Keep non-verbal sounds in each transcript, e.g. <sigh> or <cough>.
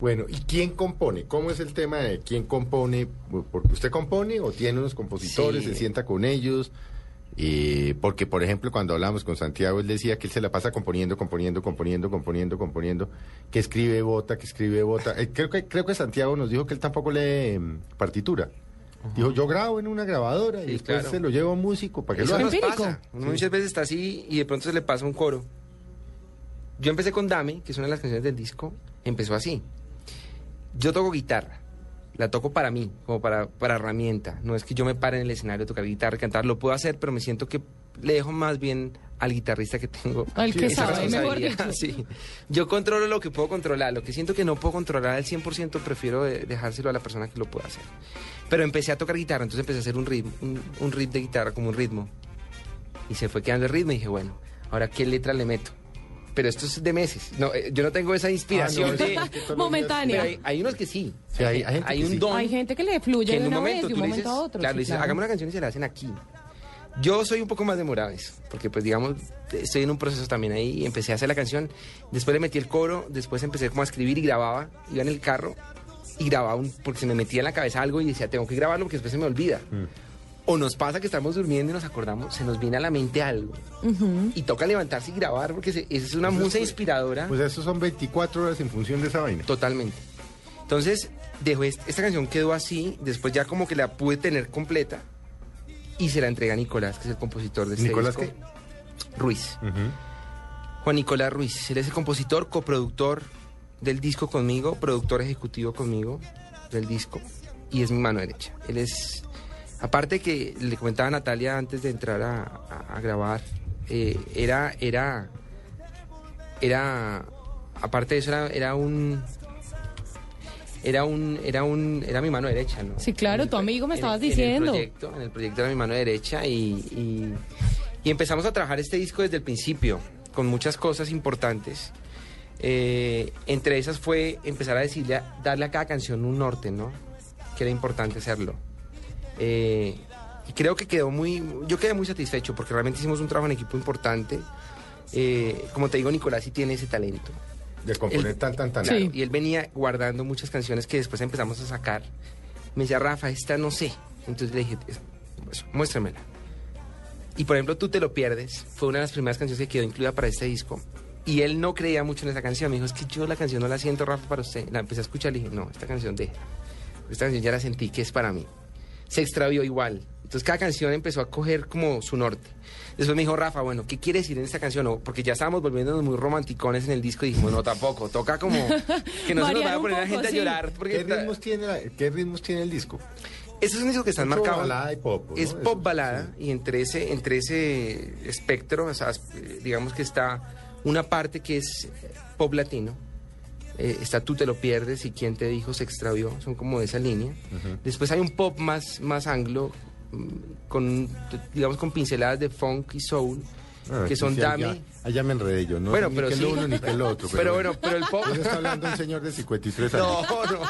Bueno, ¿y quién compone? ¿Cómo es el tema de quién compone? ¿Porque usted compone o tiene unos compositores, Sí. se sienta con ellos? Eh, porque, por ejemplo, cuando hablamos con Santiago, él decía que él se la pasa componiendo, componiendo, componiendo, componiendo, componiendo, que escribe, vota, que escribe, vota. Eh, creo, que, creo que Santiago nos dijo que él tampoco lee mm, partitura. Dijo, yo grabo en una grabadora y Sí, después claro. se lo llevo a un músico para que Eso lo haga. nos pasa. Uno muchas veces está así y de pronto se le pasa un coro. Yo empecé con Dame, que es una de las canciones del disco, empezó así. Yo toco guitarra, la toco para mí, como para, para herramienta. No es que yo me pare en el escenario a tocar guitarra, cantar, lo puedo hacer, pero me siento que le dejo más bien al guitarrista que tengo. <laughs> Al que sabe, mejor dicho. <laughs> Sí. Yo controlo lo que puedo controlar, lo que siento que no puedo controlar al 100%, prefiero de- dejárselo a la persona que lo pueda hacer. Pero empecé a tocar guitarra, entonces empecé a hacer un ritmo, un, un ritmo de guitarra, como un ritmo. Y se fue quedando el ritmo y dije, bueno, ahora qué letra le meto. Pero esto es de meses. No, eh, yo no tengo esa inspiración Ah, no, de... es que Momentánea. Hay, hay unos que sí. Sí, hay- hay gente que un sí. don Hay gente que le fluye que en de un una momento vez, de un momento dices, a otro. claro, sí, claro. hagamos una canción y se la hacen aquí. Yo soy un poco más demorado en eso, porque pues digamos, estoy en un proceso también ahí, y empecé a hacer la canción, después le metí el coro, después empecé como a escribir y grababa, iba en el carro y grababa, un, porque se me metía en la cabeza algo y decía, tengo que grabarlo porque después se me olvida. O nos pasa que estamos durmiendo y nos acordamos, se nos viene a la mente algo. Y toca levantarse y grabar porque se- esa es una musa inspiradora. Pues eso son 24 horas en función de esa vaina. Totalmente. Entonces, dejó est- esta canción quedó así, después ya como que la pude tener completa y se la entrega a Nicolás, que es el compositor de este ¿Nicolás disco. qué? Ruiz. Juan Nicolás Ruiz. Él es el compositor, coproductor del disco conmigo, productor ejecutivo conmigo del disco y es mi mano derecha. Él es, aparte que le comentaba a Natalia antes de entrar a, a- a grabar, eh, era, era, era, aparte de eso era, era un, era un, era un, era mi mano derecha, ¿no? Sí, claro, el tu amigo me en el- estabas en el diciendo. proyecto, en el proyecto era mi mano derecha y, y- y empezamos a trabajar este disco desde el principio, con muchas cosas importantes. Eh, entre esas fue empezar a decirle, a- darle a cada canción un norte, ¿no? Que era importante hacerlo. Eh, y creo que quedó muy, yo quedé muy satisfecho porque realmente hicimos un trabajo en equipo importante. Eh, como te digo, Nicolás sí tiene ese talento. De componer El- tan, tan, tan. Sí. Y él venía guardando muchas canciones que después empezamos a sacar. Me decía, Rafa, esta no sé. Entonces le dije, "Es- pues, muéstramela. Y por ejemplo, Tú te lo pierdes. Fue una de las primeras canciones que quedó incluida para este disco. Y él no creía mucho en esa canción. Me dijo, es que yo la canción no la siento, Rafa, para usted. La empecé a escuchar y le dije, no, esta canción de... Esta canción ya la sentí que es para mí. Se extravió igual. Entonces cada canción empezó a coger como su norte. Después me dijo, Rafa, bueno, ¿qué quiere decir en esta canción? O- porque ya estábamos volviéndonos muy romanticones en el disco y dijimos, no, tampoco. Toca como que no se nos vaya a poner la poco, gente sí. a llorar. Porque ¿Qué ritmos, tiene la- ¿Qué ritmos tiene el disco? Ese es un disco que está Mucho marcado. balada y pop, ¿no? Es pop balada y entre ese, entre ese espectro, o sea, eh, digamos que está una parte que es pop latino. Eh, está Tú te lo pierdes y Quién te dijo se extravió, son como de esa línea. Después hay un pop más, más anglo, mm, con, digamos, con pinceladas de funk y soul, Ah, que son sí, Dame. allá- Allá me enredé yo, ¿no? Bueno, ni pero que sí. lo uno ni que lo otro. Pero bueno, pero el pop... Está hablando un señor de 53 años. No, no.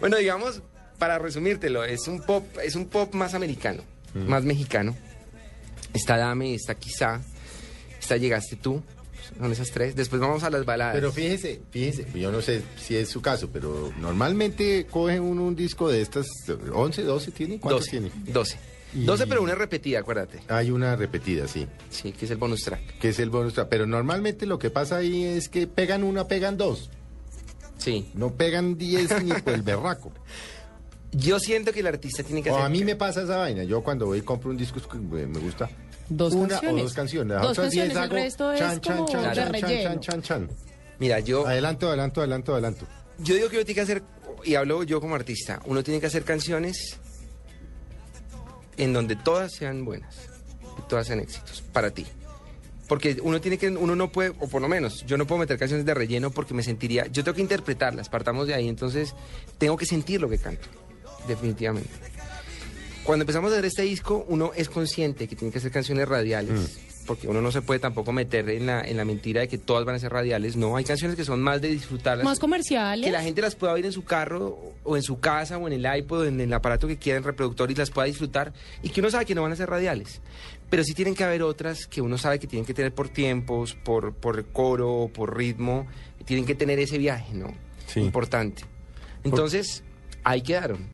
bueno, digamos, para resumírtelo, es un pop, es un pop más americano, más mexicano. Está Dame, está Quizá, está Llegaste tú, son esas tres. Después vamos a las baladas. Pero fíjese, fíjese, yo no sé si es su caso, pero normalmente cogen uno un disco de estas, 11, 12 tiene, ¿cuántos 12, tiene? 12. Y- 12, pero una repetida, acuérdate. Hay una repetida, sí, Sí, que es el bonus track. que es el bonus track, pero normalmente lo que pasa ahí es que pegan una, pegan dos, Sí. no pegan 10 ni por el <laughs> berraco. Yo siento que el artista tiene que O hacer... a mí me pasa esa vaina, yo cuando voy y compro un disco que me gusta Dos una canciones. o dos canciones, las Dos otras 10 canciones, el hago resto es chan, chan, como chan, de chan, chan, relleno. chan, chan, chan. Mira, yo... Adelanto, adelanto, adelanto, adelanto. Yo digo que uno tiene que hacer, y hablo yo como artista, uno tiene que hacer canciones en donde todas sean buenas, y todas sean éxitos, para ti. Porque uno tiene que, uno no puede, o por lo menos, yo no puedo meter canciones de relleno porque me sentiría, yo tengo que interpretarlas, partamos de ahí, entonces tengo que sentir lo que canto, definitivamente. Cuando empezamos a hacer este disco, uno es consciente que tiene que hacer canciones radiales, porque uno no se puede tampoco meter en la, en la mentira de que todas van a ser radiales, no, hay canciones que son más de disfrutarlas. Más comerciales. Que la gente las pueda oír en su carro o en su casa o en el iPod o en el aparato que quiera, en reproductor y las pueda disfrutar y que uno sabe que no van a ser radiales. Pero sí tienen que haber otras que uno sabe que tienen que tener por tiempos, por, por coro, por ritmo, tienen que tener ese viaje, ¿no? Sí. Importante. Entonces, ahí quedaron.